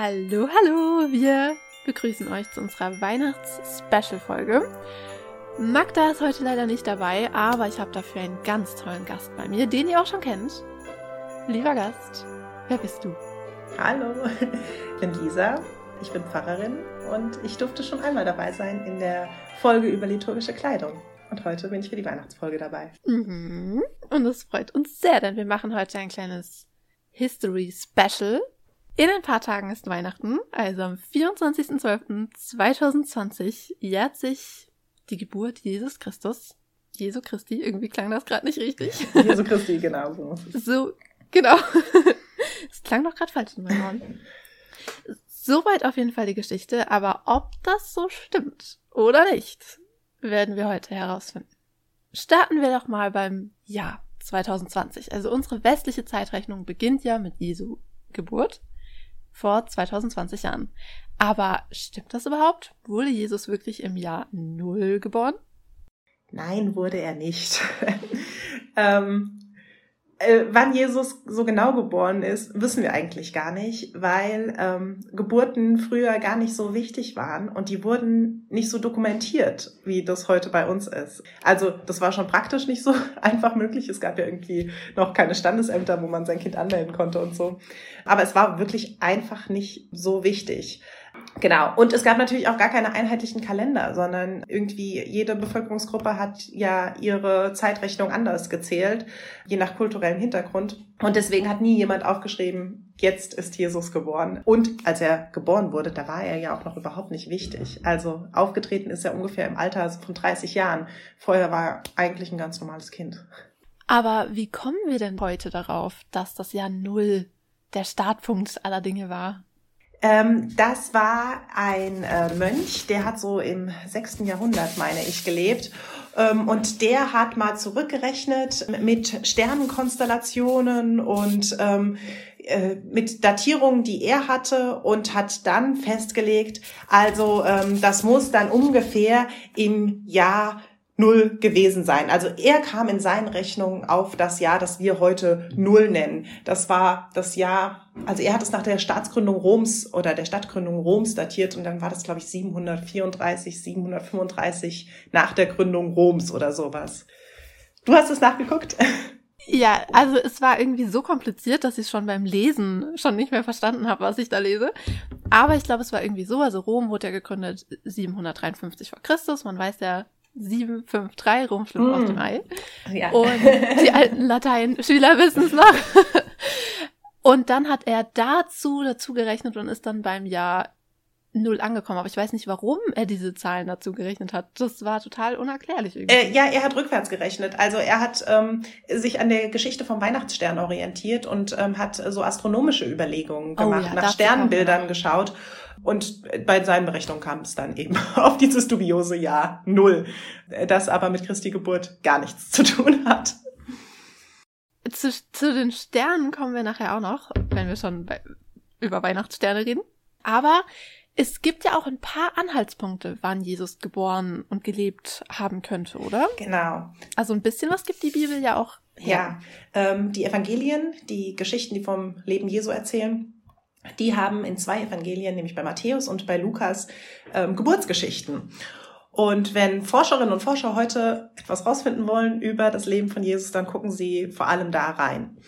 Hallo, hallo! Wir begrüßen euch zu unserer Weihnachts-Special-Folge. Magda ist heute leider nicht dabei, aber ich habe dafür einen ganz tollen Gast bei mir, den ihr auch schon kennt. Lieber Gast, wer bist du? Hallo, ich bin Lisa, ich bin Pfarrerin und ich durfte schon einmal dabei sein in der Folge über liturgische Kleidung. Und heute bin ich für die Weihnachtsfolge dabei. Mhm. Und es freut uns sehr, denn wir machen heute ein kleines History Special in ein paar Tagen ist Weihnachten, also am 24.12.2020 jährt sich die Geburt Jesus Christus. Jesu Christi, irgendwie klang das gerade nicht richtig. Jesu Christi, genau so. So, genau. Es klang doch gerade falsch in meinem Ohren. Soweit auf jeden Fall die Geschichte, aber ob das so stimmt oder nicht, werden wir heute herausfinden. Starten wir doch mal beim Jahr 2020. Also unsere westliche Zeitrechnung beginnt ja mit Jesu Geburt vor 2020 Jahren. Aber stimmt das überhaupt? Wurde Jesus wirklich im Jahr Null geboren? Nein, wurde er nicht. ähm, äh, wann Jesus so genau geboren ist, wissen wir eigentlich gar nicht, weil ähm, Geburten früher gar nicht so wichtig waren und die wurden nicht so dokumentiert, wie das heute bei uns ist. Also das war schon praktisch nicht so einfach möglich. Es gab ja irgendwie noch keine Standesämter, wo man sein Kind anmelden konnte und so. Aber es war wirklich einfach nicht so wichtig. Genau. Und es gab natürlich auch gar keine einheitlichen Kalender, sondern irgendwie jede Bevölkerungsgruppe hat ja ihre Zeitrechnung anders gezählt, je nach kulturellem Hintergrund. Und deswegen hat nie jemand aufgeschrieben, jetzt ist Jesus geboren. Und als er geboren wurde, da war er ja auch noch überhaupt nicht wichtig. Also aufgetreten ist er ungefähr im Alter von 30 Jahren. Vorher war er eigentlich ein ganz normales Kind. Aber wie kommen wir denn heute darauf, dass das Jahr Null der Startpunkt aller Dinge war? Ähm, das war ein äh, Mönch, der hat so im sechsten Jahrhundert, meine ich, gelebt. Ähm, und der hat mal zurückgerechnet mit Sternenkonstellationen und ähm, äh, mit Datierungen, die er hatte und hat dann festgelegt, also ähm, das muss dann ungefähr im Jahr Null gewesen sein. Also er kam in seinen Rechnungen auf das Jahr, das wir heute Null nennen. Das war das Jahr, also er hat es nach der Staatsgründung Roms oder der Stadtgründung Roms datiert und dann war das, glaube ich, 734, 735 nach der Gründung Roms oder sowas. Du hast es nachgeguckt? Ja, also es war irgendwie so kompliziert, dass ich schon beim Lesen schon nicht mehr verstanden habe, was ich da lese. Aber ich glaube, es war irgendwie so. Also Rom wurde ja gegründet 753 vor Christus. Man weiß ja, 753 rumschlüpfen mm. auf dem Ei. Ja. Und die alten Latein-Schüler wissen es noch. Und dann hat er dazu dazu gerechnet und ist dann beim Jahr null angekommen. Aber ich weiß nicht, warum er diese Zahlen dazu gerechnet hat. Das war total unerklärlich irgendwie. Äh, ja, er hat rückwärts gerechnet. Also er hat ähm, sich an der Geschichte vom Weihnachtsstern orientiert und ähm, hat so astronomische Überlegungen oh gemacht, oh, ja, nach Sternbildern geschaut. Und bei seinen Berechnungen kam es dann eben auf dieses dubiose Jahr Null, das aber mit Christi Geburt gar nichts zu tun hat. Zu, zu den Sternen kommen wir nachher auch noch, wenn wir schon bei, über Weihnachtssterne reden. Aber es gibt ja auch ein paar Anhaltspunkte, wann Jesus geboren und gelebt haben könnte, oder? Genau. Also ein bisschen was gibt die Bibel ja auch her. Ja, ähm, die Evangelien, die Geschichten, die vom Leben Jesu erzählen, die haben in zwei Evangelien, nämlich bei Matthäus und bei Lukas, ähm, Geburtsgeschichten. Und wenn Forscherinnen und Forscher heute etwas rausfinden wollen über das Leben von Jesus, dann gucken sie vor allem da rein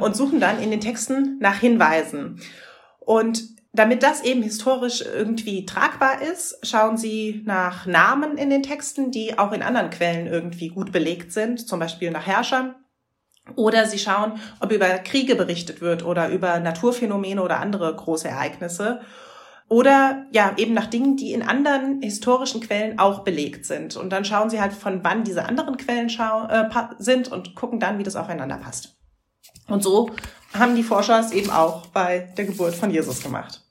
und suchen dann in den Texten nach Hinweisen. Und damit das eben historisch irgendwie tragbar ist, schauen sie nach Namen in den Texten, die auch in anderen Quellen irgendwie gut belegt sind, zum Beispiel nach Herrschern oder sie schauen, ob über Kriege berichtet wird oder über Naturphänomene oder andere große Ereignisse. Oder ja, eben nach Dingen, die in anderen historischen Quellen auch belegt sind. Und dann schauen sie halt, von wann diese anderen Quellen äh, sind und gucken dann, wie das aufeinander passt. Und so haben die Forscher es eben auch bei der Geburt von Jesus gemacht.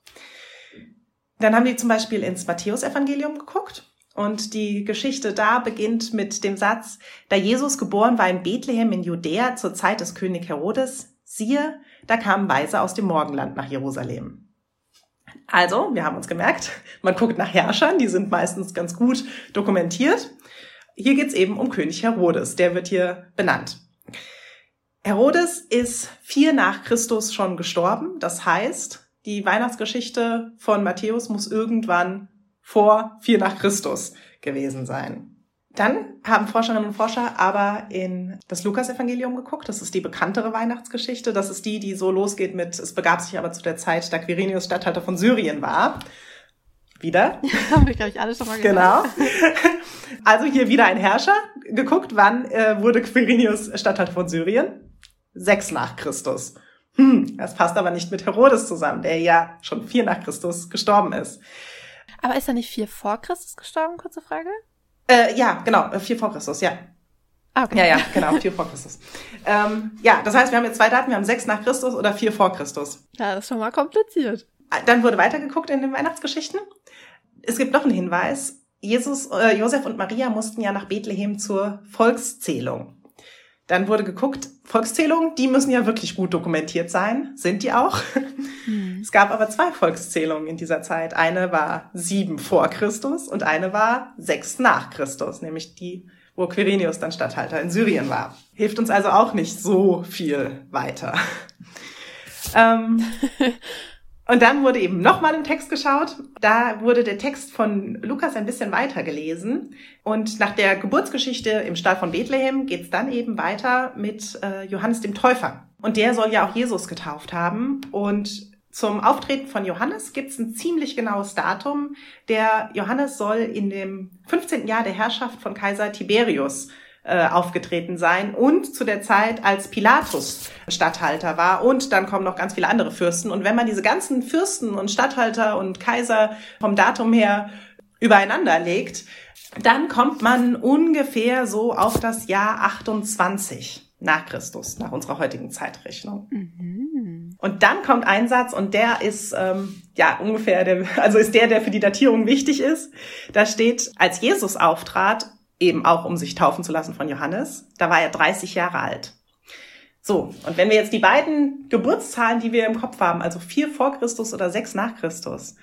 Dann haben die zum Beispiel ins Matthäusevangelium geguckt und die Geschichte da beginnt mit dem Satz, da Jesus geboren war in Bethlehem in Judäa zur Zeit des König Herodes, siehe, da kamen Weise aus dem Morgenland nach Jerusalem. Also, wir haben uns gemerkt, man guckt nach Herrschern, die sind meistens ganz gut dokumentiert. Hier geht's eben um König Herodes, der wird hier benannt. Herodes ist vier nach Christus schon gestorben, das heißt, die Weihnachtsgeschichte von Matthäus muss irgendwann vor vier nach Christus gewesen sein. Dann haben Forscherinnen und Forscher aber in das Lukasevangelium geguckt. Das ist die bekanntere Weihnachtsgeschichte. Das ist die, die so losgeht mit, es begab sich aber zu der Zeit, da Quirinius Statthalter von Syrien war. Wieder. Ja, haben wir, glaube ich, alle schon mal Genau. Also hier wieder ein Herrscher. Geguckt, wann äh, wurde Quirinius Statthalter von Syrien? Sechs nach Christus. Hm, das passt aber nicht mit Herodes zusammen, der ja schon vier nach Christus gestorben ist. Aber ist er nicht vier vor Christus gestorben? Kurze Frage. Äh, ja, genau, äh, vier vor Christus, ja. Ah, okay. Ja, ja, genau, vier vor Christus. Ähm, ja, das heißt, wir haben jetzt zwei Daten, wir haben sechs nach Christus oder vier vor Christus. Ja, das ist schon mal kompliziert. Dann wurde weitergeguckt in den Weihnachtsgeschichten. Es gibt noch einen Hinweis. Jesus, äh, Josef und Maria mussten ja nach Bethlehem zur Volkszählung. Dann wurde geguckt, Volkszählungen, die müssen ja wirklich gut dokumentiert sein. Sind die auch? Hm. Es gab aber zwei Volkszählungen in dieser Zeit. Eine war sieben vor Christus und eine war sechs nach Christus, nämlich die, wo Quirinius dann Statthalter in Syrien war. Hilft uns also auch nicht so viel weiter. ähm, und dann wurde eben nochmal im Text geschaut. Da wurde der Text von Lukas ein bisschen weiter gelesen. Und nach der Geburtsgeschichte im Stall von Bethlehem geht's dann eben weiter mit äh, Johannes dem Täufer. Und der soll ja auch Jesus getauft haben. Und zum Auftreten von Johannes gibt's ein ziemlich genaues Datum. Der Johannes soll in dem 15. Jahr der Herrschaft von Kaiser Tiberius äh, aufgetreten sein und zu der Zeit als Pilatus Statthalter war und dann kommen noch ganz viele andere Fürsten und wenn man diese ganzen Fürsten und Statthalter und Kaiser vom Datum her übereinander legt, dann kommt man ungefähr so auf das Jahr 28 nach Christus, nach unserer heutigen Zeitrechnung. Mhm. Und dann kommt ein Satz und der ist ähm, ja ungefähr der, also ist der, der für die Datierung wichtig ist. Da steht, als Jesus auftrat, eben auch um sich taufen zu lassen von Johannes. Da war er 30 Jahre alt. So, und wenn wir jetzt die beiden Geburtszahlen, die wir im Kopf haben, also vier vor Christus oder sechs nach Christus,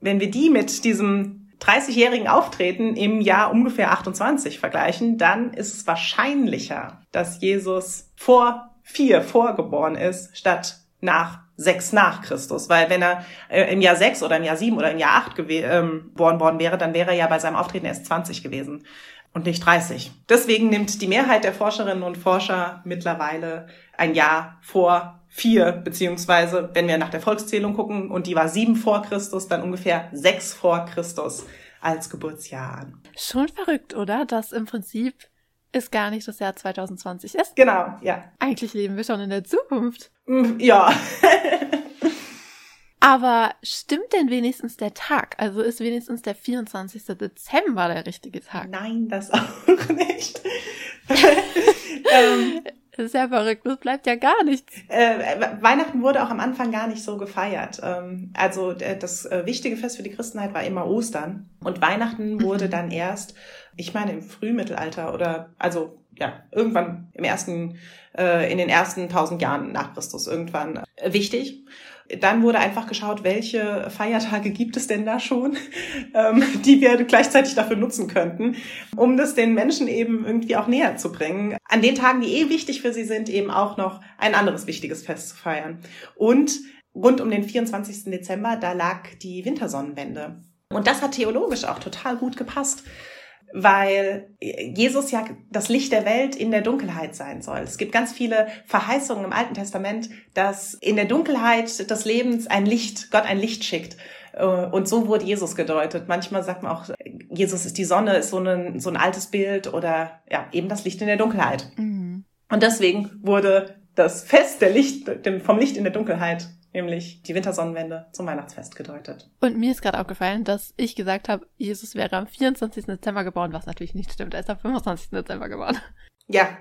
wenn wir die mit diesem 30-jährigen Auftreten im Jahr ungefähr 28 vergleichen, dann ist es wahrscheinlicher, dass Jesus vor vier vorgeboren ist, statt nach sechs nach Christus. Weil wenn er äh, im Jahr sechs oder im Jahr sieben oder im Jahr acht ähm, geboren worden wäre, dann wäre er ja bei seinem Auftreten erst 20 gewesen und nicht 30. Deswegen nimmt die Mehrheit der Forscherinnen und Forscher mittlerweile ein Jahr vor vier, beziehungsweise wenn wir nach der Volkszählung gucken und die war sieben vor Christus, dann ungefähr sechs vor Christus als Geburtsjahr an. Schon verrückt, oder? Dass im Prinzip es gar nicht das Jahr 2020 ist. Genau, ja. Eigentlich leben wir schon in der Zukunft. Mm, ja. Aber stimmt denn wenigstens der Tag? Also ist wenigstens der 24. Dezember der richtige Tag? Nein, das auch nicht. ähm, das ist ja verrückt, das bleibt ja gar nichts. Äh, Weihnachten wurde auch am Anfang gar nicht so gefeiert. Ähm, also das äh, wichtige Fest für die Christenheit war immer Ostern. Und Weihnachten wurde dann erst, ich meine, im Frühmittelalter oder also ja, irgendwann im ersten, äh, in den ersten tausend Jahren nach Christus irgendwann äh, wichtig dann wurde einfach geschaut, welche Feiertage gibt es denn da schon, ähm, die wir gleichzeitig dafür nutzen könnten, um das den Menschen eben irgendwie auch näher zu bringen. An den Tagen, die eh wichtig für sie sind, eben auch noch ein anderes wichtiges Fest zu feiern. Und rund um den 24. Dezember, da lag die Wintersonnenwende. Und das hat theologisch auch total gut gepasst weil Jesus ja das Licht der Welt in der Dunkelheit sein soll. Es gibt ganz viele Verheißungen im Alten Testament, dass in der Dunkelheit des Lebens ein Licht, Gott ein Licht schickt. Äh, und so wurde Jesus gedeutet. Manchmal sagt man auch, Jesus ist die Sonne, ist so ein, so ein altes Bild oder ja, eben das Licht in der Dunkelheit. Mhm. Und deswegen wurde das Fest der Licht, vom Licht in der Dunkelheit nämlich die Wintersonnenwende zum Weihnachtsfest gedeutet. Und mir ist gerade aufgefallen, dass ich gesagt habe, Jesus wäre am 24. Dezember geboren, was natürlich nicht stimmt. Er ist am 25. Dezember geboren. Ja.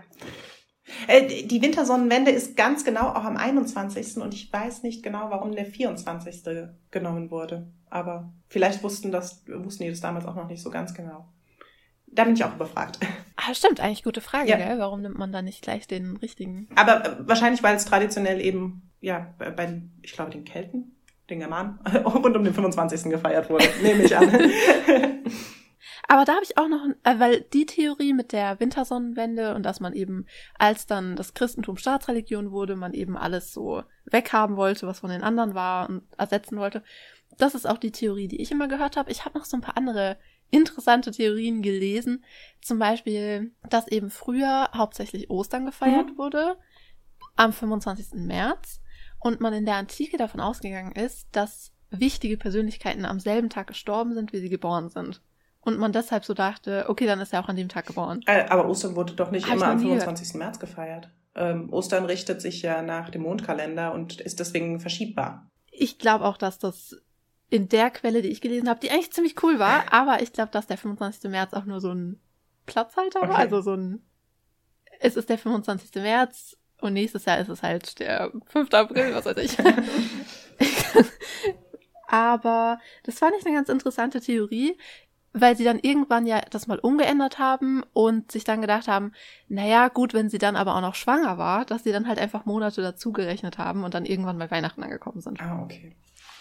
Äh, die Wintersonnenwende ist ganz genau auch am 21. und ich weiß nicht genau, warum der 24. genommen wurde. Aber vielleicht wussten das, wussten die das damals auch noch nicht so ganz genau. Da bin ich auch überfragt. Ah, stimmt, eigentlich gute Frage, ja. gell? Warum nimmt man da nicht gleich den richtigen? Aber äh, wahrscheinlich, weil es traditionell eben ja, bei, ich glaube, den Kelten, den Germanen, rund um den 25. gefeiert wurde, nehme ich an. Aber da habe ich auch noch, äh, weil die Theorie mit der Wintersonnenwende und dass man eben, als dann das Christentum Staatsreligion wurde, man eben alles so weghaben wollte, was von den anderen war und ersetzen wollte. Das ist auch die Theorie, die ich immer gehört habe. Ich habe noch so ein paar andere interessante Theorien gelesen. Zum Beispiel, dass eben früher hauptsächlich Ostern gefeiert mhm. wurde, am 25. März. Und man in der Antike davon ausgegangen ist, dass wichtige Persönlichkeiten am selben Tag gestorben sind, wie sie geboren sind. Und man deshalb so dachte, okay, dann ist er auch an dem Tag geboren. Äh, aber Ostern wurde doch nicht Hab immer am 25. Gehört. März gefeiert. Ähm, Ostern richtet sich ja nach dem Mondkalender und ist deswegen verschiebbar. Ich glaube auch, dass das in der Quelle, die ich gelesen habe, die eigentlich ziemlich cool war, aber ich glaube, dass der 25. März auch nur so ein Platzhalter okay. war, also so ein es ist der 25. März und nächstes Jahr ist es halt der 5. April, was weiß ich. aber das fand ich eine ganz interessante Theorie, weil sie dann irgendwann ja das mal umgeändert haben und sich dann gedacht haben, naja, gut, wenn sie dann aber auch noch schwanger war, dass sie dann halt einfach Monate dazugerechnet haben und dann irgendwann bei Weihnachten angekommen sind. Ah, okay.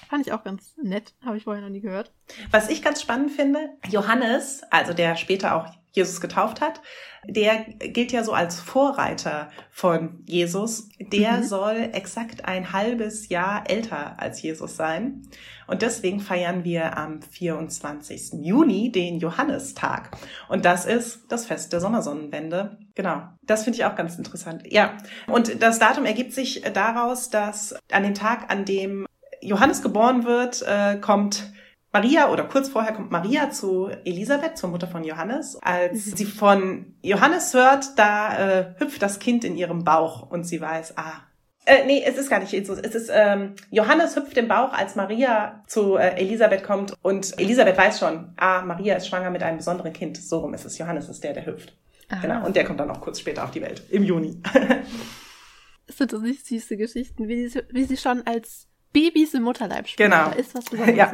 Fand ich auch ganz nett, habe ich vorher noch nie gehört. Was ich ganz spannend finde, Johannes, also der später auch Jesus getauft hat, der gilt ja so als Vorreiter von Jesus. Der mhm. soll exakt ein halbes Jahr älter als Jesus sein. Und deswegen feiern wir am 24. Juni den Johannistag. Und das ist das Fest der Sommersonnenwende. Genau. Das finde ich auch ganz interessant. Ja. Und das Datum ergibt sich daraus, dass an dem Tag, an dem Johannes geboren wird, äh, kommt Maria oder kurz vorher kommt Maria zu Elisabeth, zur Mutter von Johannes. Als mhm. sie von Johannes hört, da äh, hüpft das Kind in ihrem Bauch und sie weiß, ah, äh, nee, es ist gar nicht Jesus. Es ist ähm, Johannes hüpft im Bauch, als Maria zu äh, Elisabeth kommt und Elisabeth weiß schon, ah, Maria ist schwanger mit einem besonderen Kind. So rum ist es. Johannes ist der, der hüpft. Aha. Genau. Und der kommt dann auch kurz später auf die Welt im Juni. es sind so nicht süße Geschichten, wie sie, wie sie schon als Babys im Mutterleib spielen. Genau. Da ist was Besonderes ja.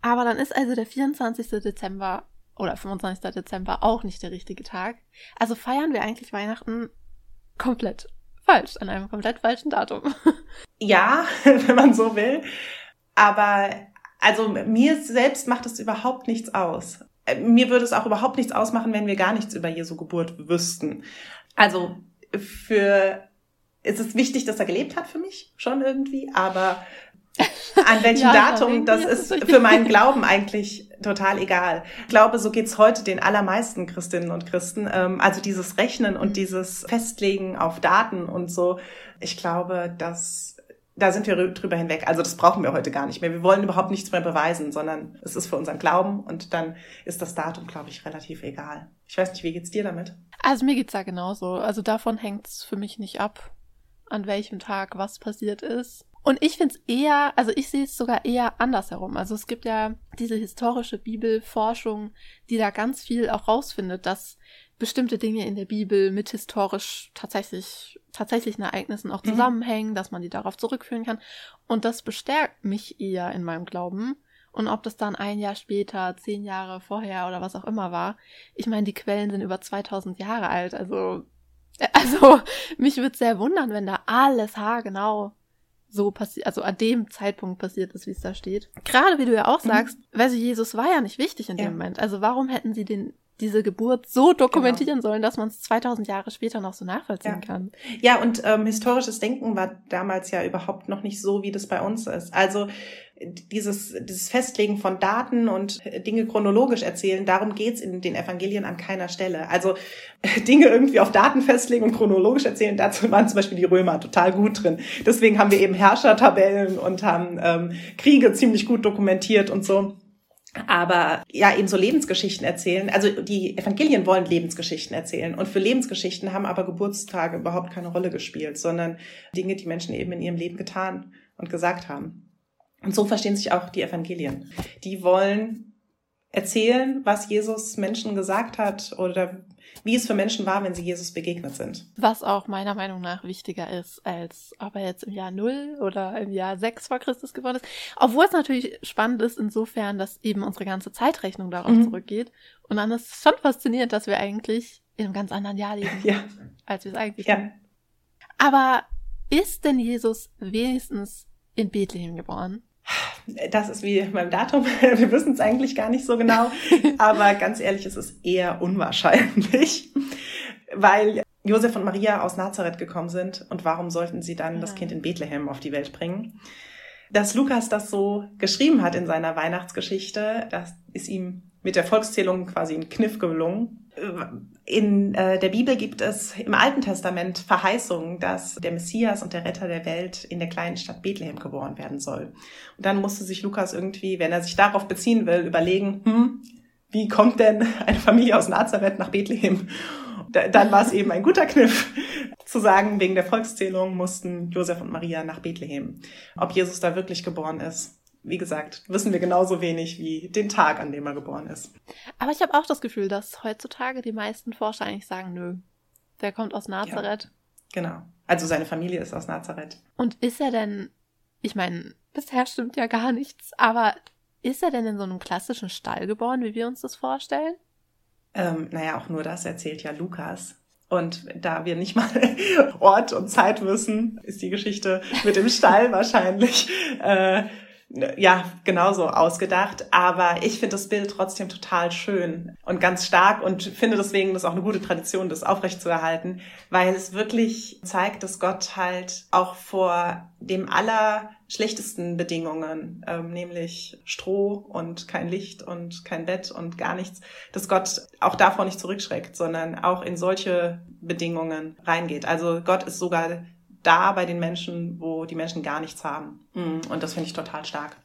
Aber dann ist also der 24. Dezember oder 25. Dezember auch nicht der richtige Tag. Also feiern wir eigentlich Weihnachten komplett falsch, an einem komplett falschen Datum. Ja, wenn man so will. Aber also mir selbst macht es überhaupt nichts aus. Mir würde es auch überhaupt nichts ausmachen, wenn wir gar nichts über Jesu Geburt wüssten. Also für es ist wichtig, dass er gelebt hat für mich, schon irgendwie, aber an welchem ja, Datum, das ist für meinen Glauben eigentlich total egal. Ich glaube, so geht's heute den allermeisten Christinnen und Christen. Ähm, also dieses Rechnen und dieses Festlegen auf Daten und so. Ich glaube, dass da sind wir drüber hinweg. Also das brauchen wir heute gar nicht mehr. Wir wollen überhaupt nichts mehr beweisen, sondern es ist für unseren Glauben und dann ist das Datum, glaube ich, relativ egal. Ich weiß nicht, wie geht's dir damit? Also mir geht's da genauso. Also davon hängt's für mich nicht ab an welchem Tag was passiert ist. Und ich finde es eher, also ich sehe es sogar eher andersherum. Also es gibt ja diese historische Bibelforschung, die da ganz viel auch rausfindet, dass bestimmte Dinge in der Bibel mit historisch tatsächlich tatsächlichen Ereignissen auch mhm. zusammenhängen, mhm. dass man die darauf zurückführen kann. Und das bestärkt mich eher in meinem Glauben. Und ob das dann ein Jahr später, zehn Jahre vorher oder was auch immer war. Ich meine, die Quellen sind über 2000 Jahre alt. Also Also, mich würde sehr wundern, wenn da alles haargenau so passiert, also an dem Zeitpunkt passiert ist, wie es da steht. Gerade wie du ja auch mhm. sagst, mhm. weil sie Jesus war ja nicht wichtig in dem Moment. Also warum hätten sie den diese Geburt so dokumentieren genau. sollen, dass man es 2000 Jahre später noch so nachvollziehen ja. kann. Ja, und ähm, historisches Denken war damals ja überhaupt noch nicht so, wie das bei uns ist. Also dieses, dieses Festlegen von Daten und Dinge chronologisch erzählen, darum geht's in den Evangelien an keiner Stelle. Also Dinge irgendwie auf Daten festlegen und chronologisch erzählen, dazu waren zum Beispiel die Römer total gut drin. Deswegen haben wir eben Herrschertabellen und haben ähm, Kriege ziemlich gut dokumentiert und so. Aber ja, eben so Lebensgeschichten erzählen. Also die Evangelien wollen Lebensgeschichten erzählen. Und für Lebensgeschichten haben aber Geburtstage überhaupt keine Rolle gespielt, sondern Dinge, die Menschen eben in ihrem Leben getan und gesagt haben. Und so verstehen sich auch die Evangelien. Die wollen erzählen, was Jesus Menschen gesagt hat oder wie es für Menschen war, wenn sie Jesus begegnet sind. Was auch meiner Meinung nach wichtiger ist, als ob er jetzt im Jahr 0 oder im Jahr 6 vor Christus geworden ist. Obwohl es natürlich spannend ist, insofern, dass eben unsere ganze Zeitrechnung darauf mhm. zurückgeht. Und dann ist es schon faszinierend, dass wir eigentlich in einem ganz anderen Jahr leben, ja. als wir es eigentlich ja. Aber ist denn Jesus wenigstens in Bethlehem geboren? Das ist wie beim Datum. Wir wissen es eigentlich gar nicht so genau. Aber ganz ehrlich, es ist eher unwahrscheinlich, weil Josef und Maria aus Nazareth gekommen sind. Und warum sollten sie dann ja. das Kind in Bethlehem auf die Welt bringen? Dass Lukas das so geschrieben hat in seiner Weihnachtsgeschichte, das ist ihm mit der Volkszählung quasi ein Kniff gelungen. In äh, der Bibel gibt es im Alten Testament Verheißungen, dass der Messias und der Retter der Welt in der kleinen Stadt Bethlehem geboren werden soll. Und dann musste sich Lukas irgendwie, wenn er sich darauf beziehen will, überlegen, hm, wie kommt denn eine Familie aus Nazareth nach Bethlehem? dann war es eben ein guter Kniff zu sagen, wegen der Volkszählung mussten Josef und Maria nach Bethlehem. Ob Jesus da wirklich geboren ist, wie gesagt, wissen wir genauso wenig wie den Tag, an dem er geboren ist. Aber ich habe auch das Gefühl, dass heutzutage die meisten Forscher eigentlich sagen, nö, der kommt aus Nazareth. Ja, genau. Also seine Familie ist aus Nazareth. Und ist er denn, ich meine, bisher stimmt ja gar nichts, aber ist er denn in so einem klassischen Stall geboren, wie wir uns das vorstellen? Ähm, naja, auch nur das erzählt ja Lukas. Und da wir nicht mal Ort und Zeit wissen, ist die Geschichte mit dem Stall wahrscheinlich äh, ja, genauso ausgedacht. Aber ich finde das Bild trotzdem total schön und ganz stark und finde deswegen das auch eine gute Tradition, das aufrechtzuerhalten, weil es wirklich zeigt, dass Gott halt auch vor dem aller schlechtesten Bedingungen, ähm, nämlich Stroh und kein Licht und kein Bett und gar nichts, dass Gott auch davor nicht zurückschreckt, sondern auch in solche Bedingungen reingeht. Also Gott ist sogar da bei den Menschen, wo die Menschen gar nichts haben. Mhm. Und das finde ich total stark.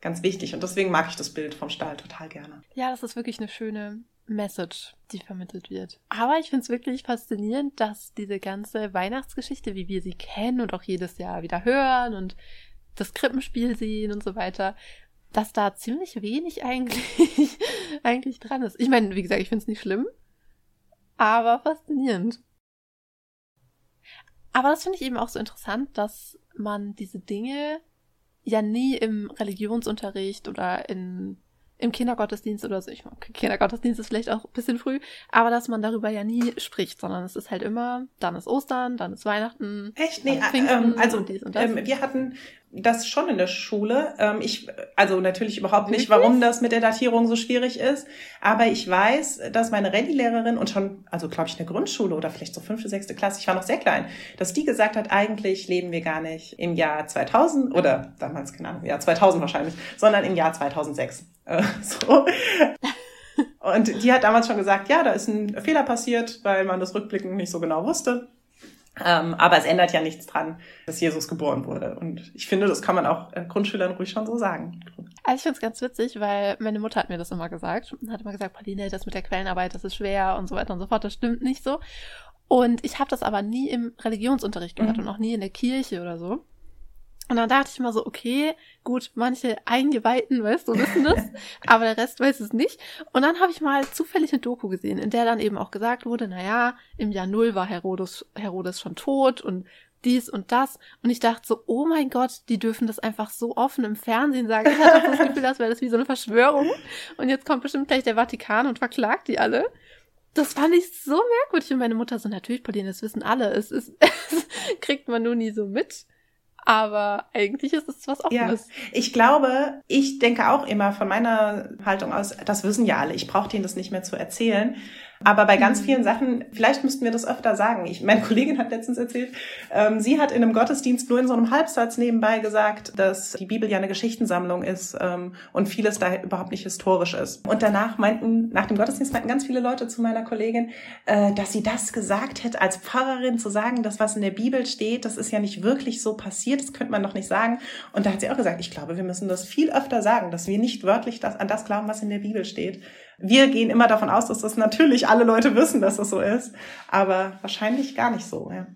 Ganz wichtig. Und deswegen mag ich das Bild vom Stall total gerne. Ja, das ist wirklich eine schöne Message, die vermittelt wird. Aber ich finde es wirklich faszinierend, dass diese ganze Weihnachtsgeschichte, wie wir sie kennen und auch jedes Jahr wieder hören und das Krippenspiel sehen und so weiter, dass da ziemlich wenig eigentlich, eigentlich dran ist. Ich meine, wie gesagt, ich finde es nicht schlimm, aber faszinierend. Aber das finde ich eben auch so interessant, dass man diese Dinge ja nie im Religionsunterricht oder in im Kindergottesdienst oder so, ich meine, Kindergottesdienst ist vielleicht auch ein bisschen früh, aber dass man darüber ja nie spricht, sondern es ist halt immer, dann ist Ostern, dann ist Weihnachten. Echt? Nee, ähm, also und und ähm, wir hatten das schon in der Schule. Ähm, ich, also natürlich überhaupt nicht, warum das mit der Datierung so schwierig ist, aber ich weiß, dass meine Rallye-Lehrerin und schon, also glaube ich in der Grundschule oder vielleicht so fünfte, sechste Klasse, ich war noch sehr klein, dass die gesagt hat, eigentlich leben wir gar nicht im Jahr 2000 oder damals, keine Ahnung, Jahr 2000 wahrscheinlich, sondern im Jahr 2006. Äh, so. Und die hat damals schon gesagt, ja, da ist ein Fehler passiert, weil man das rückblickend nicht so genau wusste. Ähm, aber es ändert ja nichts dran, dass Jesus geboren wurde. Und ich finde, das kann man auch äh, Grundschülern ruhig schon so sagen. Also ich finde es ganz witzig, weil meine Mutter hat mir das immer gesagt. Und hat immer gesagt, Pauline, das mit der Quellenarbeit, das ist schwer und so weiter und so fort. Das stimmt nicht so. Und ich habe das aber nie im Religionsunterricht gehört mhm. und auch nie in der Kirche oder so. Und dann dachte ich mal so, okay, gut, manche Eingeweihten, weißt du, wissen das, aber der Rest weiß es nicht. Und dann habe ich mal zufällig eine Doku gesehen, in der dann eben auch gesagt wurde, na ja, im Jahr Null war Herodes, Herodes schon tot und dies und das. Und ich dachte so, oh mein Gott, die dürfen das einfach so offen im Fernsehen sagen. Ich hatte das Gefühl, das wäre das wie so eine Verschwörung. Und jetzt kommt bestimmt gleich der Vatikan und verklagt die alle. Das fand ich so merkwürdig. Und meine Mutter so, natürlich, Pauline, das wissen alle. Es ist, es kriegt man nur nie so mit. Aber eigentlich ist es was Offenes. Ja, ich glaube, ich denke auch immer von meiner Haltung aus, das wissen ja alle, ich brauche denen das nicht mehr zu erzählen. Aber bei ganz mhm. vielen Sachen, vielleicht müssten wir das öfter sagen. Ich, meine Kollegin hat letztens erzählt, ähm, sie hat in einem Gottesdienst nur in so einem Halbsatz nebenbei gesagt, dass die Bibel ja eine Geschichtensammlung ist ähm, und vieles da überhaupt nicht historisch ist. Und danach meinten, nach dem Gottesdienst meinten ganz viele Leute zu meiner Kollegin, äh, dass sie das gesagt hätte, als Pfarrerin zu sagen, dass was in der Bibel steht, das ist ja nicht wirklich so passiert, das könnte man doch nicht sagen. Und da hat sie auch gesagt, ich glaube, wir müssen das viel öfter sagen, dass wir nicht wörtlich das, an das glauben, was in der Bibel steht. Wir gehen immer davon aus, dass das natürlich alle Leute wissen, dass das so ist, aber wahrscheinlich gar nicht so. Ja.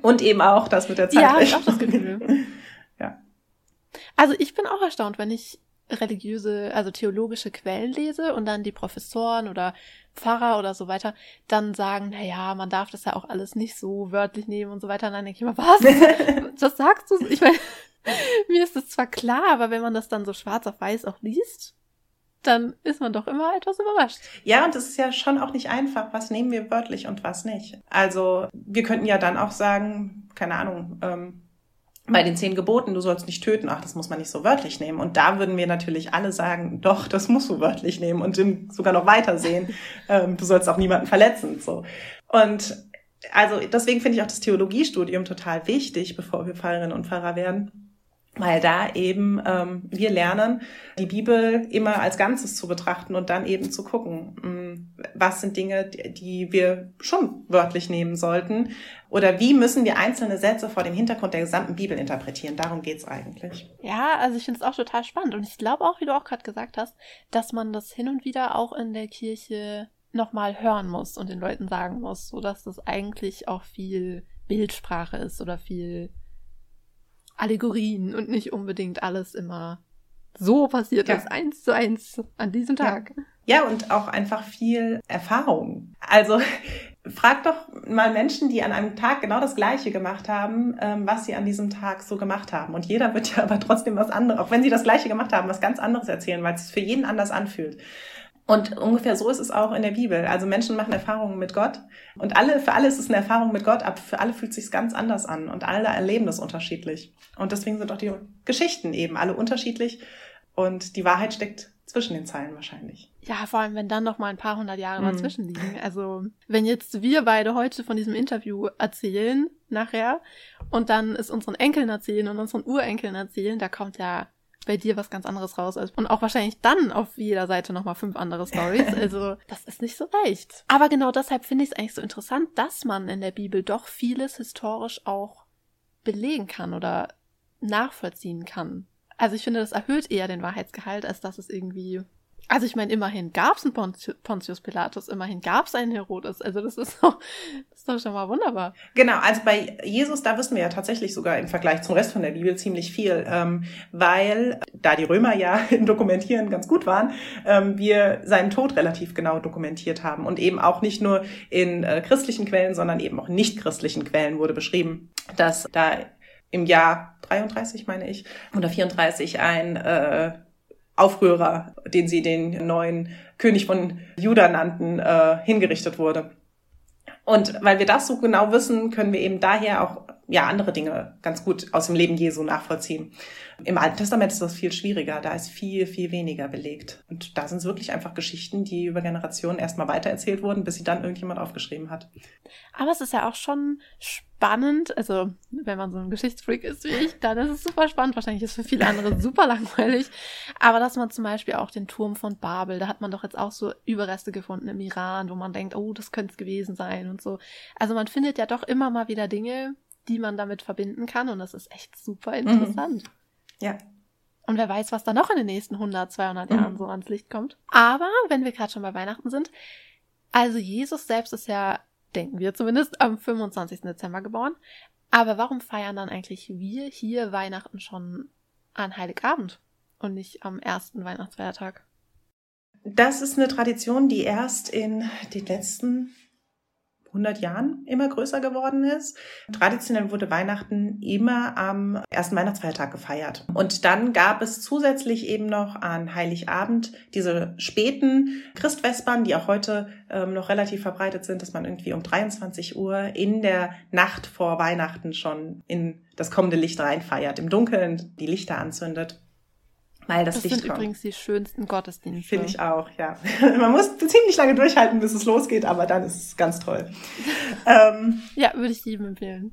Und eben auch das mit der Zeit. Ja, ich auch das Gefühl. ja. Also ich bin auch erstaunt, wenn ich religiöse, also theologische Quellen lese und dann die Professoren oder Pfarrer oder so weiter dann sagen, na ja, man darf das ja auch alles nicht so wörtlich nehmen und so weiter. Und dann denke ich immer, was? was sagst du? Ich meine, mir ist das zwar klar, aber wenn man das dann so schwarz auf weiß auch liest, dann ist man doch immer etwas überrascht. Ja, und es ist ja schon auch nicht einfach, was nehmen wir wörtlich und was nicht. Also wir könnten ja dann auch sagen, keine Ahnung, ähm, bei den zehn Geboten, du sollst nicht töten, ach, das muss man nicht so wörtlich nehmen. Und da würden wir natürlich alle sagen, doch, das musst du wörtlich nehmen und sogar noch weiter sehen. ähm, du sollst auch niemanden verletzen. So. Und also deswegen finde ich auch das Theologiestudium total wichtig, bevor wir Pfarrerinnen und Pfarrer werden weil da eben ähm, wir lernen, die Bibel immer als Ganzes zu betrachten und dann eben zu gucken, mh, mm, was sind Dinge, die wir schon wörtlich nehmen sollten oder wie müssen wir einzelne Sätze vor dem Hintergrund der gesamten Bibel interpretieren. Darum geht's eigentlich. Ja, also ich finde es auch total spannend und ich glaube auch, wie du auch gerade gesagt hast, dass man das hin und wieder auch in der Kirche nochmal hören muss und den Leuten sagen muss, so dass das eigentlich auch viel Bildsprache ist oder viel Allegorien und nicht unbedingt alles immer so passiert ja. ist, eins zu eins an diesem Tag. Ja. ja, und auch einfach viel Erfahrung. Also frag doch mal Menschen, die an einem Tag genau das Gleiche gemacht haben, ähm, was sie an diesem Tag so gemacht haben. Und jeder wird ja aber trotzdem was anderes, auch wenn sie das Gleiche gemacht haben, was ganz anderes erzählen, weil es für jeden anders anfühlt. Und ungefähr so ist es auch in der Bibel. Also Menschen machen Erfahrungen mit Gott und alle, für alle ist es eine Erfahrung mit Gott, aber für alle fühlt es sich ganz anders an und alle erleben das unterschiedlich. Und deswegen sind auch die Geschichten eben alle unterschiedlich und die Wahrheit steckt zwischen den Zeilen wahrscheinlich. Ja, vor allem, wenn dann noch mal ein paar hundert Jahre mhm. dazwischen liegen. Also, wenn jetzt wir beide heute von diesem Interview erzählen, nachher, und dann es unseren Enkeln erzählen und unseren Urenkeln erzählen, da kommt ja bei dir was ganz anderes raus ist. Und auch wahrscheinlich dann auf jeder Seite nochmal fünf andere Stories. Also, das ist nicht so leicht. Aber genau deshalb finde ich es eigentlich so interessant, dass man in der Bibel doch vieles historisch auch belegen kann oder nachvollziehen kann. Also ich finde, das erhöht eher den Wahrheitsgehalt, als dass es irgendwie also ich meine, immerhin gab es einen Pontius Pilatus, immerhin gab es einen Herodes. Also das ist, doch, das ist doch schon mal wunderbar. Genau, also bei Jesus, da wissen wir ja tatsächlich sogar im Vergleich zum Rest von der Bibel ziemlich viel, ähm, weil da die Römer ja im Dokumentieren ganz gut waren, ähm, wir seinen Tod relativ genau dokumentiert haben. Und eben auch nicht nur in äh, christlichen Quellen, sondern eben auch in nicht christlichen Quellen wurde beschrieben, dass da im Jahr 33, meine ich, oder 34 ein äh, Aufrührer, den sie den neuen König von Juda nannten, äh, hingerichtet wurde. Und weil wir das so genau wissen, können wir eben daher auch ja andere Dinge ganz gut aus dem Leben Jesu nachvollziehen. Im Alten Testament ist das viel schwieriger, da ist viel, viel weniger belegt. Und da sind es wirklich einfach Geschichten, die über Generationen erstmal weitererzählt wurden, bis sie dann irgendjemand aufgeschrieben hat. Aber es ist ja auch schon spannend, also wenn man so ein Geschichtsfreak ist wie ich, dann ist es super spannend. Wahrscheinlich ist es für viele andere super langweilig. Aber dass man zum Beispiel auch den Turm von Babel, da hat man doch jetzt auch so Überreste gefunden im Iran, wo man denkt, oh, das könnte es gewesen sein und so. Also man findet ja doch immer mal wieder Dinge, die man damit verbinden kann und das ist echt super interessant. Mhm. Ja. Und wer weiß, was da noch in den nächsten 100, 200 mhm. Jahren so ans Licht kommt. Aber wenn wir gerade schon bei Weihnachten sind, also Jesus selbst ist ja, denken wir zumindest, am 25. Dezember geboren. Aber warum feiern dann eigentlich wir hier Weihnachten schon an Heiligabend und nicht am ersten Weihnachtsfeiertag? Das ist eine Tradition, die erst in den letzten 100 Jahren immer größer geworden ist. Traditionell wurde Weihnachten immer am ersten Weihnachtsfeiertag gefeiert. Und dann gab es zusätzlich eben noch an Heiligabend diese späten Christvespern, die auch heute ähm, noch relativ verbreitet sind, dass man irgendwie um 23 Uhr in der Nacht vor Weihnachten schon in das kommende Licht reinfeiert, im Dunkeln die Lichter anzündet. Weil das, das Licht sind kommt. übrigens die schönsten Gottesdienste. Finde ich auch, ja. Man muss ziemlich lange durchhalten, bis es losgeht, aber dann ist es ganz toll. ähm, ja, würde ich jedem empfehlen.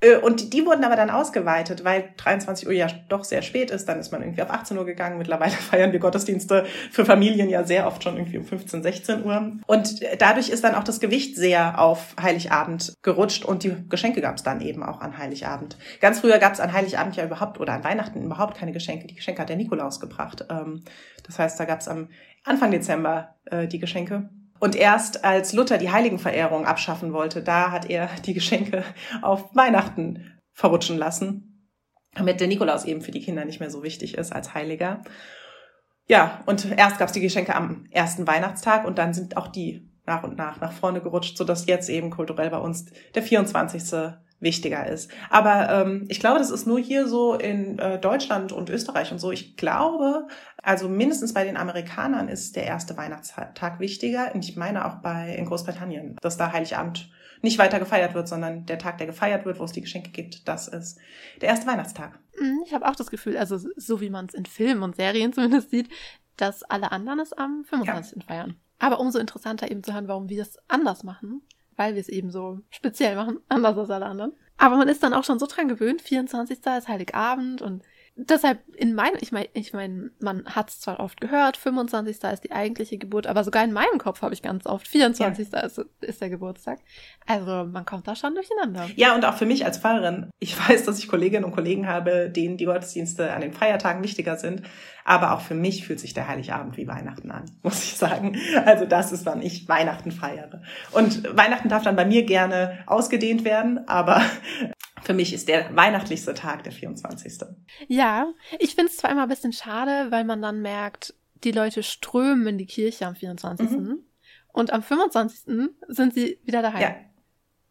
Äh, und die wurden aber dann ausgeweitet, weil 23 Uhr ja doch sehr spät ist. Dann ist man irgendwie auf 18 Uhr gegangen. Mittlerweile feiern wir Gottesdienste für Familien ja sehr oft schon irgendwie um 15, 16 Uhr. Und dadurch ist dann auch das Gewicht sehr auf Heiligabend gerutscht und die Geschenke gab es dann eben auch an Heiligabend. Ganz früher gab es an Heiligabend ja überhaupt oder an Weihnachten überhaupt keine Geschenke. Die Geschenke hat der Nikolaus gebracht. Ähm, das heißt, da gab es am Anfang Dezember äh, die Geschenke. Und erst als Luther die Heiligenverehrung abschaffen wollte, da hat er die Geschenke auf Weihnachten verrutschen lassen, damit der Nikolaus eben für die Kinder nicht mehr so wichtig ist als Heiliger. Ja, und erst gab es die Geschenke am ersten Weihnachtstag und dann sind auch die nach und nach nach vorne gerutscht, sodass jetzt eben kulturell bei uns der 24. wichtiger ist. Aber ähm, ich glaube, das ist nur hier so in äh, Deutschland und Österreich und so. Ich glaube, also mindestens bei den Amerikanern ist der erste Weihnachtstag wichtiger. Und ich meine auch bei in Großbritannien, dass da Heiligabend nicht weiter gefeiert wird, sondern der Tag, der gefeiert wird, wo es die Geschenke gibt, das ist der erste Weihnachtstag. Mhm, ich habe auch das Gefühl, also so wie man es in Filmen und Serien zumindest sieht, dass alle anderen es am 25. Ja. feiern. Aber umso interessanter eben zu hören, warum wir es anders machen, weil wir es eben so speziell machen, anders als alle anderen. Aber man ist dann auch schon so dran gewöhnt, 24. ist Heiligabend und deshalb in meinem, ich meine, ich mein, man hat es zwar oft gehört, 25. ist die eigentliche Geburt, aber sogar in meinem Kopf habe ich ganz oft 24. Ja. Ist, ist der Geburtstag. Also man kommt da schon durcheinander. Ja, und auch für mich als Pfarrerin. Ich weiß, dass ich Kolleginnen und Kollegen habe, denen die Gottesdienste an den Feiertagen wichtiger sind. Aber auch für mich fühlt sich der Heiligabend wie Weihnachten an, muss ich sagen. Also das ist, wann ich Weihnachten feiere. Und Weihnachten darf dann bei mir gerne ausgedehnt werden, aber für mich ist der weihnachtlichste Tag der 24. Ja, ich finde es zwar immer ein bisschen schade, weil man dann merkt, die Leute strömen in die Kirche am 24. Mhm. Und am 25. sind sie wieder daheim. Ja.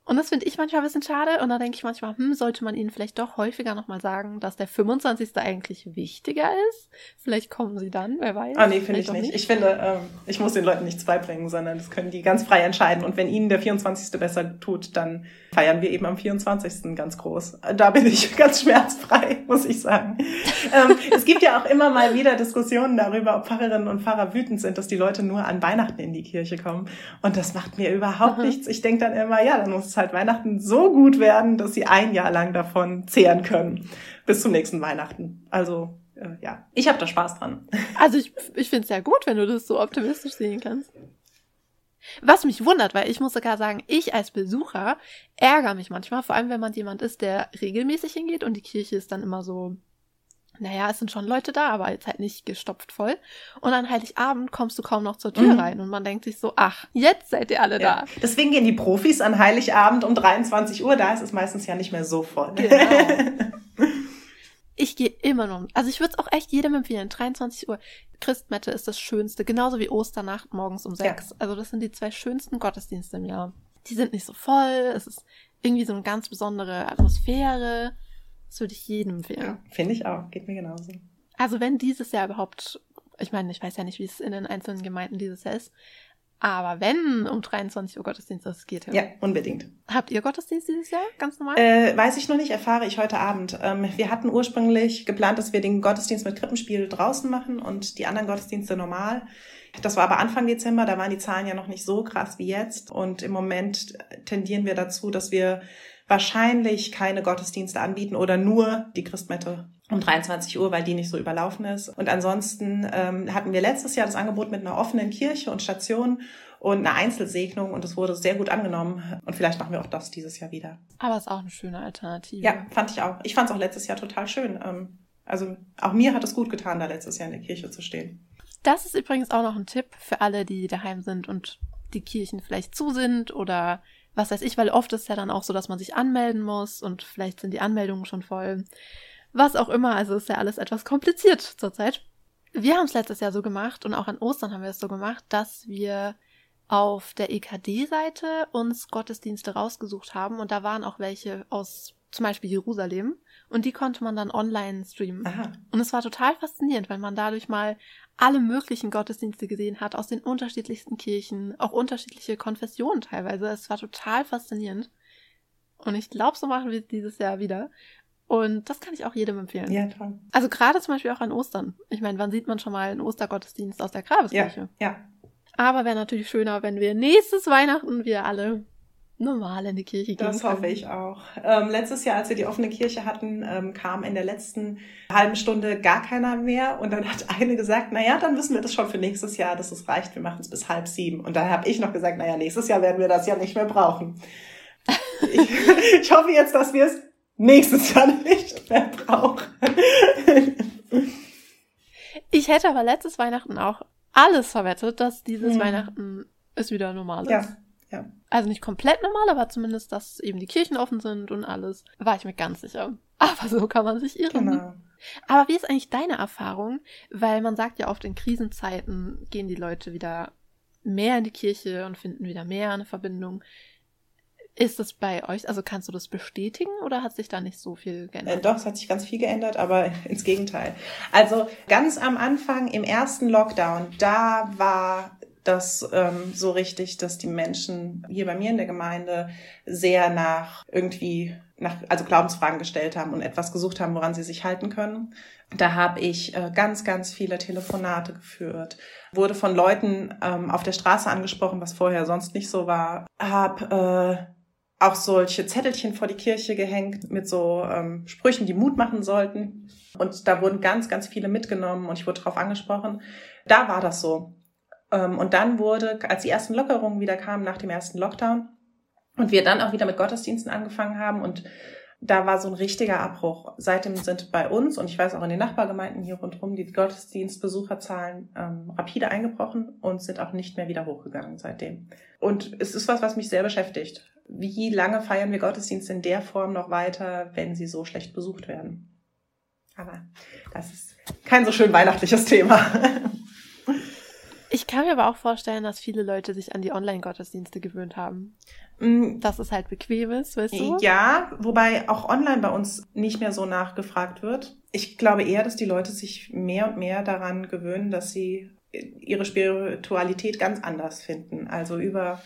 Und das finde ich manchmal ein bisschen schade. Und da denke ich manchmal, hm, sollte man ihnen vielleicht doch häufiger nochmal sagen, dass der 25. eigentlich wichtiger ist. Vielleicht kommen sie dann, wer weiß. Ah, nee, finde ich nicht. nicht. Ich finde, ähm, ich muss den Leuten nichts beibringen, sondern das können die ganz frei entscheiden. Und wenn ihnen der 24. besser tut, dann feiern wir eben am 24. ganz groß. Da bin ich ganz schmerzfrei, muss ich sagen. ähm, es gibt ja auch immer mal wieder Diskussionen darüber, ob Pfarrerinnen und Pfarrer wütend sind, dass die Leute nur an Weihnachten in die Kirche kommen. Und das macht mir überhaupt nichts. Ich denke dann immer, ja, dann muss halt Weihnachten so gut werden, dass sie ein Jahr lang davon zehren können. Bis zum nächsten Weihnachten. Also, äh, ja, ich habe da Spaß dran. Also ich, ich finde es ja gut, wenn du das so optimistisch sehen kannst. Was mich wundert, weil ich muss sogar sagen, ich als Besucher ärgere mich manchmal, vor allem wenn man jemand ist, der regelmäßig hingeht und die Kirche ist dann immer so naja, es sind schon Leute da, aber jetzt halt nicht gestopft voll. Und an Heiligabend kommst du kaum noch zur Tür mhm. rein und man denkt sich so, ach, jetzt seid ihr alle ja. da. Deswegen gehen die Profis an Heiligabend um 23 Uhr, da ist es meistens ja nicht mehr so voll. Genau. ich gehe immer noch, also ich würde es auch echt jedem empfehlen, 23 Uhr. Christmette ist das Schönste, genauso wie Osternacht morgens um 6. Ja. Also das sind die zwei schönsten Gottesdienste im Jahr. Die sind nicht so voll, es ist irgendwie so eine ganz besondere Atmosphäre. Das würde ich jedem empfehlen. Ja, finde ich auch. Geht mir genauso. Also wenn dieses Jahr überhaupt, ich meine, ich weiß ja nicht, wie es in den einzelnen Gemeinden dieses Jahr ist, aber wenn um 23 Uhr Gottesdienst ist, geht ja. Ja, unbedingt. Habt ihr Gottesdienst dieses Jahr? Ganz normal? Äh, weiß ich noch nicht, erfahre ich heute Abend. Ähm, wir hatten ursprünglich geplant, dass wir den Gottesdienst mit Krippenspiel draußen machen und die anderen Gottesdienste normal. Das war aber Anfang Dezember, da waren die Zahlen ja noch nicht so krass wie jetzt. Und im Moment tendieren wir dazu, dass wir wahrscheinlich keine Gottesdienste anbieten oder nur die Christmette um 23 Uhr, weil die nicht so überlaufen ist. Und ansonsten ähm, hatten wir letztes Jahr das Angebot mit einer offenen Kirche und Station und einer Einzelsegnung und es wurde sehr gut angenommen. Und vielleicht machen wir auch das dieses Jahr wieder. Aber es ist auch eine schöne Alternative. Ja, fand ich auch. Ich fand es auch letztes Jahr total schön. Ähm, also auch mir hat es gut getan, da letztes Jahr in der Kirche zu stehen. Das ist übrigens auch noch ein Tipp für alle, die daheim sind und die Kirchen vielleicht zu sind oder was weiß ich, weil oft ist ja dann auch so, dass man sich anmelden muss und vielleicht sind die Anmeldungen schon voll. Was auch immer, also ist ja alles etwas kompliziert zurzeit. Wir haben es letztes Jahr so gemacht und auch an Ostern haben wir es so gemacht, dass wir auf der EKD-Seite uns Gottesdienste rausgesucht haben und da waren auch welche aus zum Beispiel Jerusalem und die konnte man dann online streamen. Aha. Und es war total faszinierend, weil man dadurch mal alle möglichen Gottesdienste gesehen hat, aus den unterschiedlichsten Kirchen, auch unterschiedliche Konfessionen teilweise. Es war total faszinierend. Und ich glaube, so machen wir es dieses Jahr wieder. Und das kann ich auch jedem empfehlen. Ja, toll. Also gerade zum Beispiel auch an Ostern. Ich meine, wann sieht man schon mal einen Ostergottesdienst aus der Grabeskirche? Ja, ja. Aber wäre natürlich schöner, wenn wir nächstes Weihnachten wir alle normal in die Kirche gehen Das hoffe ich auch. Ähm, letztes Jahr, als wir die offene Kirche hatten, ähm, kam in der letzten halben Stunde gar keiner mehr. Und dann hat eine gesagt, na ja, dann wissen wir das schon für nächstes Jahr, dass es reicht. Wir machen es bis halb sieben. Und dann habe ich noch gesagt, na ja, nächstes Jahr werden wir das ja nicht mehr brauchen. ich, ich hoffe jetzt, dass wir es nächstes Jahr nicht mehr brauchen. ich hätte aber letztes Weihnachten auch alles verwettet, dass dieses hm. Weihnachten es wieder normal ist. Ja. Ja. Also nicht komplett normal, aber zumindest, dass eben die Kirchen offen sind und alles, war ich mir ganz sicher. Aber so kann man sich irren. Genau. Aber wie ist eigentlich deine Erfahrung? Weil man sagt ja oft, in Krisenzeiten gehen die Leute wieder mehr in die Kirche und finden wieder mehr eine Verbindung. Ist es bei euch, also kannst du das bestätigen oder hat sich da nicht so viel geändert? Äh, doch, es hat sich ganz viel geändert, aber ins Gegenteil. Also ganz am Anfang, im ersten Lockdown, da war das ähm, so richtig, dass die Menschen hier bei mir in der Gemeinde sehr nach irgendwie nach also Glaubensfragen gestellt haben und etwas gesucht haben, woran sie sich halten können. Da habe ich äh, ganz, ganz viele Telefonate geführt, wurde von Leuten ähm, auf der Straße angesprochen, was vorher sonst nicht so war. Hab äh, auch solche Zettelchen vor die Kirche gehängt mit so ähm, Sprüchen, die Mut machen sollten. Und da wurden ganz, ganz viele mitgenommen und ich wurde darauf angesprochen. Da war das so. Ähm, und dann wurde, als die ersten Lockerungen wieder kamen nach dem ersten Lockdown und wir dann auch wieder mit Gottesdiensten angefangen haben und da war so ein richtiger Abbruch. Seitdem sind bei uns und ich weiß auch in den Nachbargemeinden hier rundherum die Gottesdienstbesucherzahlen ähm, rapide eingebrochen und sind auch nicht mehr wieder hochgegangen seitdem. Und es ist was, was mich sehr beschäftigt. Wie lange feiern wir Gottesdienst in der Form noch weiter, wenn sie so schlecht besucht werden? Aber das ist kein so schön weihnachtliches Thema. Ich kann mir aber auch vorstellen, dass viele Leute sich an die Online-Gottesdienste gewöhnt haben. Mm. Dass es halt bequem ist, weißt du? Ja, wobei auch online bei uns nicht mehr so nachgefragt wird. Ich glaube eher, dass die Leute sich mehr und mehr daran gewöhnen, dass sie ihre Spiritualität ganz anders finden. Also über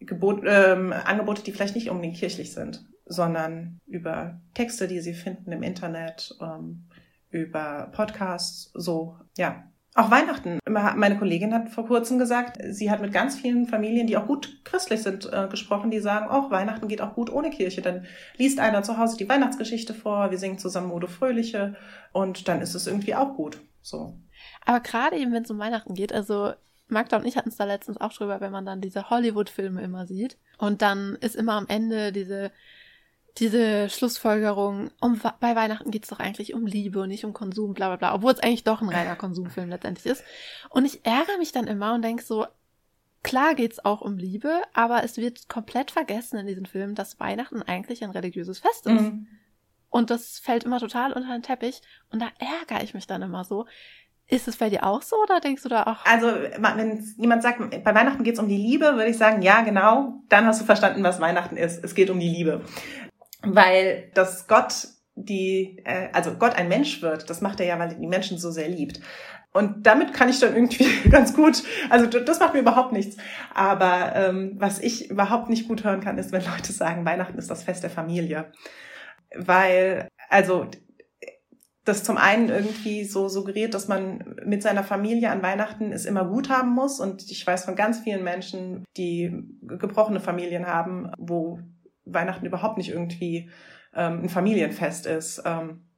Gebot, ähm, Angebote, die vielleicht nicht unbedingt kirchlich sind, sondern über Texte, die sie finden im Internet, ähm, über Podcasts, so, ja, auch Weihnachten. Meine Kollegin hat vor kurzem gesagt, sie hat mit ganz vielen Familien, die auch gut christlich sind, äh, gesprochen, die sagen, auch Weihnachten geht auch gut ohne Kirche. Dann liest einer zu Hause die Weihnachtsgeschichte vor, wir singen zusammen Mode Fröhliche und dann ist es irgendwie auch gut. So. Aber gerade eben, wenn es um Weihnachten geht, also Magda und ich hatten es da letztens auch drüber, wenn man dann diese Hollywood-Filme immer sieht und dann ist immer am Ende diese diese Schlussfolgerung, um, bei Weihnachten geht's doch eigentlich um Liebe und nicht um Konsum, bla bla bla, obwohl es eigentlich doch ein reiner Konsumfilm letztendlich ist. Und ich ärgere mich dann immer und denke so, klar geht's auch um Liebe, aber es wird komplett vergessen in diesem Film, dass Weihnachten eigentlich ein religiöses Fest ist. Mhm. Und das fällt immer total unter den Teppich und da ärgere ich mich dann immer so. Ist es bei dir auch so oder denkst du da auch? Also, wenn jemand sagt, bei Weihnachten geht's um die Liebe, würde ich sagen, ja, genau, dann hast du verstanden, was Weihnachten ist. Es geht um die Liebe weil das Gott die, äh, also Gott ein Mensch wird, das macht er ja, weil er die Menschen so sehr liebt. Und damit kann ich dann irgendwie ganz gut, also das macht mir überhaupt nichts. Aber ähm, was ich überhaupt nicht gut hören kann, ist, wenn Leute sagen, Weihnachten ist das Fest der Familie. Weil, also das zum einen irgendwie so suggeriert, dass man mit seiner Familie an Weihnachten es immer gut haben muss. Und ich weiß von ganz vielen Menschen, die gebrochene Familien haben, wo Weihnachten überhaupt nicht irgendwie ähm, ein Familienfest ist. Ähm,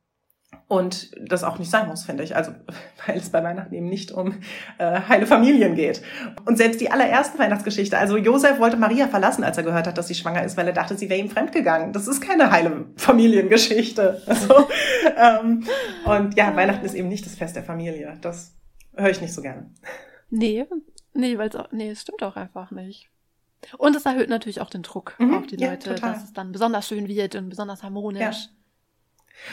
und das auch nicht sein muss, finde ich. Also, weil es bei Weihnachten eben nicht um äh, heile Familien geht. Und selbst die allererste Weihnachtsgeschichte, also Josef wollte Maria verlassen, als er gehört hat, dass sie schwanger ist, weil er dachte, sie wäre ihm fremdgegangen. Das ist keine heile Familiengeschichte. Also, ähm, und ja, Weihnachten ist eben nicht das Fest der Familie. Das höre ich nicht so gerne. Nee, nee, weil es auch, nee, es stimmt auch einfach nicht. Und es erhöht natürlich auch den Druck mhm, auf die Leute, ja, dass es dann besonders schön wird und besonders harmonisch. Ja.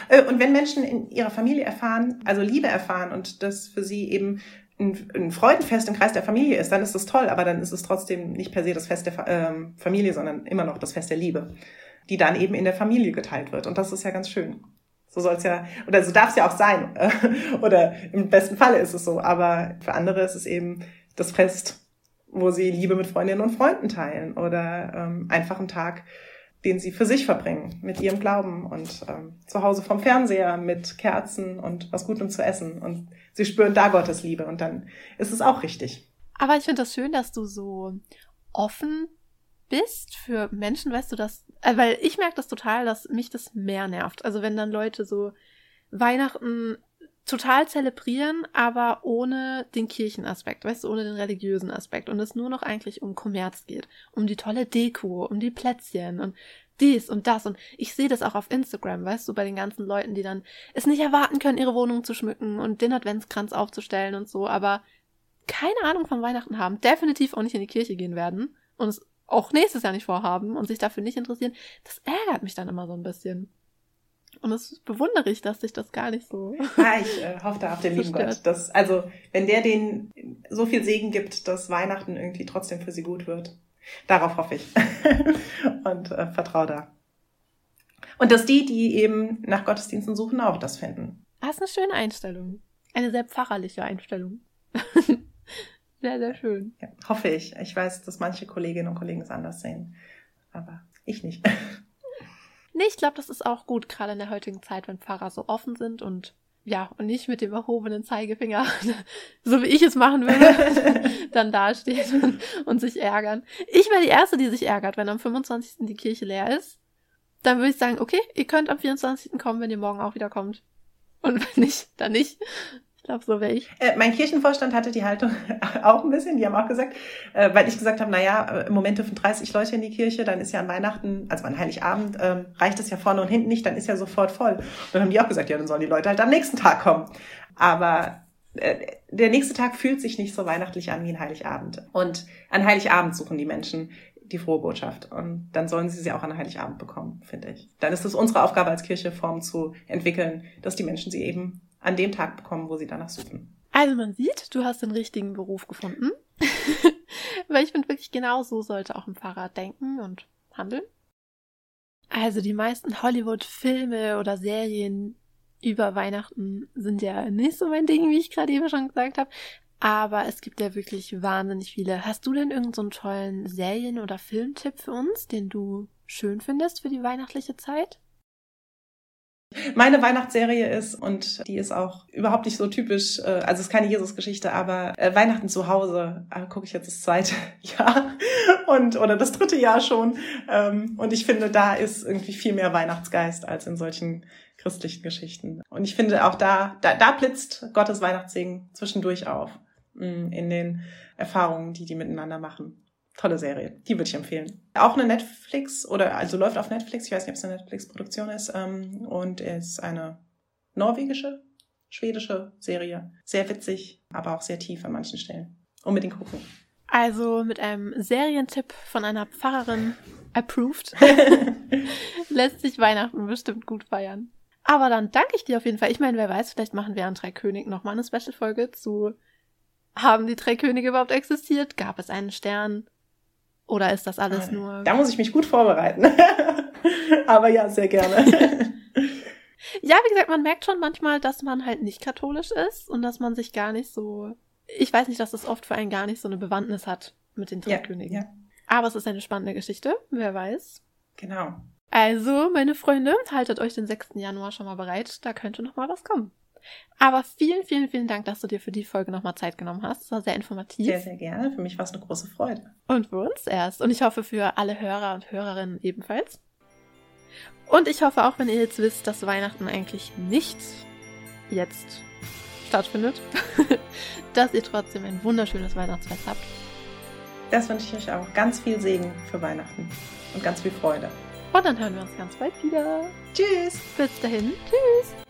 Äh, und wenn Menschen in ihrer Familie erfahren, also Liebe erfahren und das für sie eben ein, Freudenfest im Kreis der Familie ist, dann ist das toll, aber dann ist es trotzdem nicht per se das Fest der ähm, Familie, sondern immer noch das Fest der Liebe, die dann eben in der Familie geteilt wird. Und das ist ja ganz schön. So soll es ja, oder so darf es ja auch sein. oder im besten Falle ist es so. Aber für andere ist es eben das Fest wo sie Liebe mit Freundinnen und Freunden teilen oder ähm, einfach einen Tag, den sie für sich verbringen, mit ihrem Glauben und ähm, zu Hause vom Fernseher mit Kerzen und was Gutem zu essen und sie spüren da Gottes Liebe und dann ist es auch richtig. Aber ich finde das schön, dass du so offen bist für Menschen, weißt du das, äh, weil ich merke das total, dass mich das mehr nervt. Also wenn dann Leute so Weihnachten total zelebrieren, aber ohne den Kirchenaspekt, weißt du, ohne den religiösen Aspekt. Und es nur noch eigentlich um Kommerz geht, um die tolle Deko, um die Plätzchen und dies und das. Und ich sehe das auch auf Instagram, weißt du, bei den ganzen Leuten, die dann es nicht erwarten können, ihre Wohnung zu schmücken und den Adventskranz aufzustellen und so, aber keine Ahnung von Weihnachten haben, definitiv auch nicht in die Kirche gehen werden und es auch nächstes Jahr nicht vorhaben und sich dafür nicht interessieren, das ärgert mich dann immer so ein bisschen. Und das bewundere ich, dass sich das gar nicht so. Ja, ich äh, hoffe da auf den lieben Gott. Dass, also, wenn der denen so viel Segen gibt, dass Weihnachten irgendwie trotzdem für sie gut wird. Darauf hoffe ich und äh, vertraue da. Und dass die, die eben nach Gottesdiensten suchen, auch das finden. Das ist eine schöne Einstellung. Eine sehr pfarrerliche Einstellung. sehr, sehr schön. Ja, hoffe ich. Ich weiß, dass manche Kolleginnen und Kollegen es anders sehen. Aber ich nicht. Nee, ich glaube, das ist auch gut, gerade in der heutigen Zeit, wenn Pfarrer so offen sind und ja, und nicht mit dem erhobenen Zeigefinger, so wie ich es machen würde, dann dasteht und, und sich ärgern. Ich wäre die Erste, die sich ärgert, wenn am 25. die Kirche leer ist. Dann würde ich sagen, okay, ihr könnt am 24. kommen, wenn ihr morgen auch wieder kommt. Und wenn nicht, dann nicht glaube, so wäre ich. Äh, mein Kirchenvorstand hatte die Haltung auch ein bisschen. Die haben auch gesagt, äh, weil ich gesagt habe, naja, äh, im Moment dürfen 30 Leute in die Kirche, dann ist ja an Weihnachten, also an Heiligabend, ähm, reicht es ja vorne und hinten nicht, dann ist ja sofort voll. Und dann haben die auch gesagt, ja, dann sollen die Leute halt am nächsten Tag kommen. Aber äh, der nächste Tag fühlt sich nicht so weihnachtlich an wie ein Heiligabend. Und an Heiligabend suchen die Menschen die frohe Botschaft. Und dann sollen sie sie auch an Heiligabend bekommen, finde ich. Dann ist es unsere Aufgabe als Kirche, Formen zu entwickeln, dass die Menschen sie eben an dem Tag bekommen, wo sie danach suchen. Also man sieht, du hast den richtigen Beruf gefunden. Weil ich finde wirklich genau so sollte auch ein Pfarrer denken und handeln. Also die meisten Hollywood-Filme oder Serien über Weihnachten sind ja nicht so mein Ding, wie ich gerade eben schon gesagt habe. Aber es gibt ja wirklich wahnsinnig viele. Hast du denn irgendeinen so tollen Serien- oder Filmtipp für uns, den du schön findest für die weihnachtliche Zeit? Meine Weihnachtsserie ist, und die ist auch überhaupt nicht so typisch, äh, also es ist keine Jesusgeschichte, aber äh, Weihnachten zu Hause äh, gucke ich jetzt das zweite Jahr und oder das dritte Jahr schon. Ähm, und ich finde, da ist irgendwie viel mehr Weihnachtsgeist als in solchen christlichen Geschichten. Und ich finde auch da, da, da blitzt Gottes Weihnachtssegen zwischendurch auf mm, in den Erfahrungen, die die miteinander machen tolle Serie. Die würde ich empfehlen. Auch eine Netflix oder also läuft auf Netflix. Ich weiß nicht, ob es eine Netflix-Produktion ist. Ähm, und ist eine norwegische, schwedische Serie. Sehr witzig, aber auch sehr tief an manchen Stellen. Unbedingt gucken. Also mit einem Serientipp von einer Pfarrerin approved lässt sich Weihnachten bestimmt gut feiern. Aber dann danke ich dir auf jeden Fall. Ich meine, wer weiß, vielleicht machen wir an Drei König nochmal eine Special-Folge zu haben die drei Könige überhaupt existiert? Gab es einen Stern? Oder ist das alles nur. Da muss ich mich gut vorbereiten. Aber ja, sehr gerne. ja, wie gesagt, man merkt schon manchmal, dass man halt nicht katholisch ist und dass man sich gar nicht so. Ich weiß nicht, dass das oft für einen gar nicht so eine Bewandtnis hat mit den drei ja. Ja. Aber es ist eine spannende Geschichte, wer weiß. Genau. Also, meine Freunde, haltet euch den 6. Januar schon mal bereit, da könnte noch mal was kommen. Aber vielen, vielen, vielen Dank, dass du dir für die Folge nochmal Zeit genommen hast. Es war sehr informativ. Sehr, sehr gerne. Für mich war es eine große Freude. Und für uns erst. Und ich hoffe für alle Hörer und Hörerinnen ebenfalls. Und ich hoffe auch, wenn ihr jetzt wisst, dass Weihnachten eigentlich nicht jetzt stattfindet, dass ihr trotzdem ein wunderschönes Weihnachtsfest habt. Das wünsche ich euch auch. Ganz viel Segen für Weihnachten und ganz viel Freude. Und dann hören wir uns ganz bald wieder. Tschüss. Bis dahin. Tschüss.